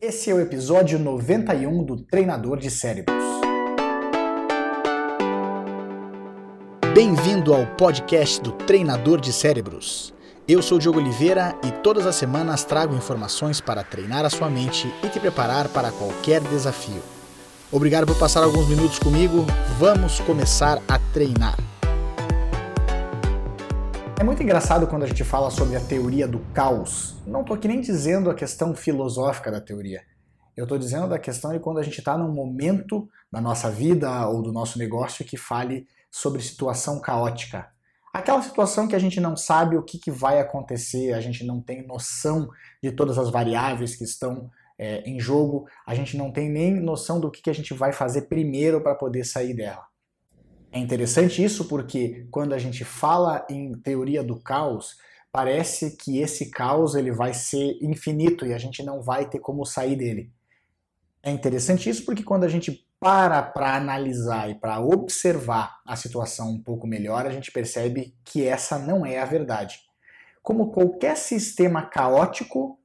Esse é o episódio 91 do Treinador de Cérebros. Bem-vindo ao podcast do Treinador de Cérebros. Eu sou Diogo Oliveira e todas as semanas trago informações para treinar a sua mente e te preparar para qualquer desafio. Obrigado por passar alguns minutos comigo. Vamos começar a treinar. É muito engraçado quando a gente fala sobre a teoria do caos. Não estou aqui nem dizendo a questão filosófica da teoria. Eu estou dizendo da questão de quando a gente está num momento da nossa vida ou do nosso negócio que fale sobre situação caótica. Aquela situação que a gente não sabe o que, que vai acontecer, a gente não tem noção de todas as variáveis que estão é, em jogo, a gente não tem nem noção do que, que a gente vai fazer primeiro para poder sair dela. É interessante isso porque quando a gente fala em teoria do caos, parece que esse caos ele vai ser infinito e a gente não vai ter como sair dele. É interessante isso porque quando a gente para para analisar e para observar a situação um pouco melhor, a gente percebe que essa não é a verdade. Como qualquer sistema caótico,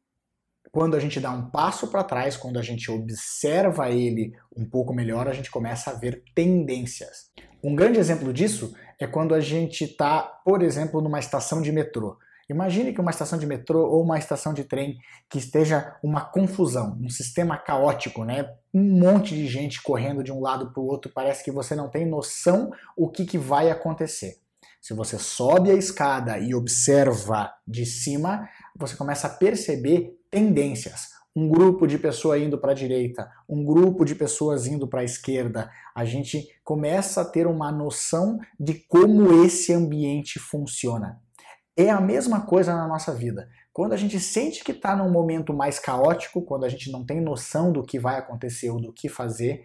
quando a gente dá um passo para trás, quando a gente observa ele um pouco melhor, a gente começa a ver tendências. Um grande exemplo disso é quando a gente está, por exemplo, numa estação de metrô. Imagine que uma estação de metrô ou uma estação de trem que esteja uma confusão, um sistema caótico, né? Um monte de gente correndo de um lado para o outro, parece que você não tem noção o que, que vai acontecer. Se você sobe a escada e observa de cima, você começa a perceber tendências um grupo de pessoas indo para a direita, um grupo de pessoas indo para a esquerda. A gente começa a ter uma noção de como esse ambiente funciona. É a mesma coisa na nossa vida. Quando a gente sente que está num momento mais caótico, quando a gente não tem noção do que vai acontecer ou do que fazer,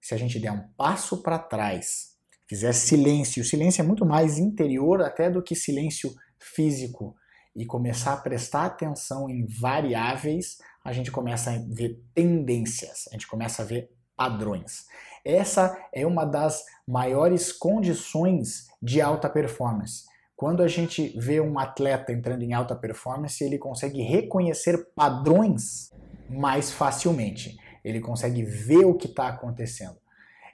se a gente der um passo para trás, fizer silêncio, o silêncio é muito mais interior até do que silêncio físico, e começar a prestar atenção em variáveis, a gente começa a ver tendências, a gente começa a ver padrões. Essa é uma das maiores condições de alta performance. Quando a gente vê um atleta entrando em alta performance, ele consegue reconhecer padrões mais facilmente. Ele consegue ver o que está acontecendo.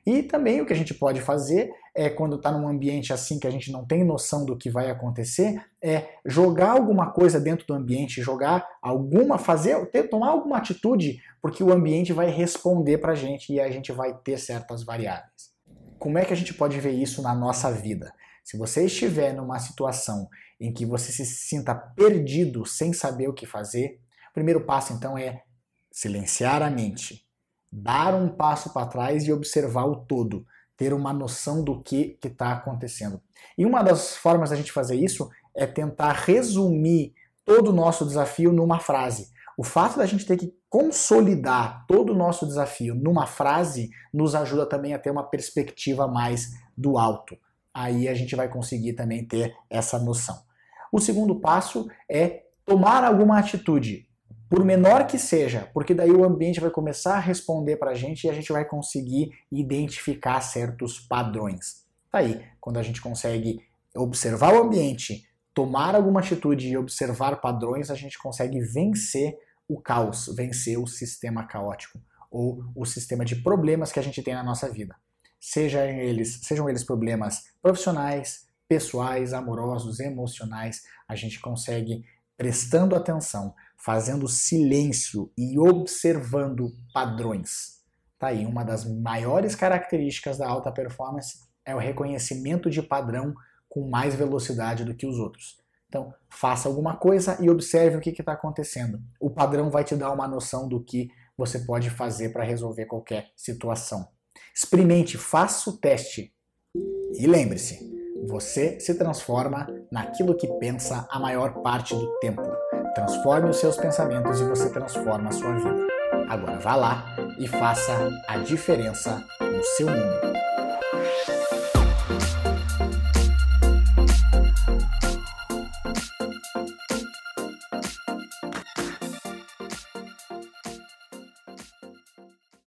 E também o que a gente pode fazer é quando está num ambiente assim que a gente não tem noção do que vai acontecer, é jogar alguma coisa dentro do ambiente, jogar alguma, fazer, ter, tomar alguma atitude, porque o ambiente vai responder para a gente e a gente vai ter certas variáveis. Como é que a gente pode ver isso na nossa vida? Se você estiver numa situação em que você se sinta perdido sem saber o que fazer, o primeiro passo então é silenciar a mente dar um passo para trás e observar o todo, ter uma noção do que está acontecendo. E uma das formas da gente fazer isso é tentar resumir todo o nosso desafio numa frase. O fato da gente ter que consolidar todo o nosso desafio numa frase nos ajuda também a ter uma perspectiva mais do alto. Aí a gente vai conseguir também ter essa noção. O segundo passo é tomar alguma atitude por menor que seja, porque daí o ambiente vai começar a responder para a gente e a gente vai conseguir identificar certos padrões. Tá aí, quando a gente consegue observar o ambiente, tomar alguma atitude e observar padrões, a gente consegue vencer o caos, vencer o sistema caótico ou o sistema de problemas que a gente tem na nossa vida. Sejam eles, sejam eles problemas profissionais, pessoais, amorosos, emocionais, a gente consegue prestando atenção, fazendo silêncio e observando padrões. Tá aí, uma das maiores características da alta performance é o reconhecimento de padrão com mais velocidade do que os outros. Então, faça alguma coisa e observe o que está acontecendo. O padrão vai te dar uma noção do que você pode fazer para resolver qualquer situação. Experimente, faça o teste. E lembre-se, você se transforma naquilo que pensa a maior parte do tempo. Transforme os seus pensamentos e você transforma a sua vida. Agora vá lá e faça a diferença no seu mundo.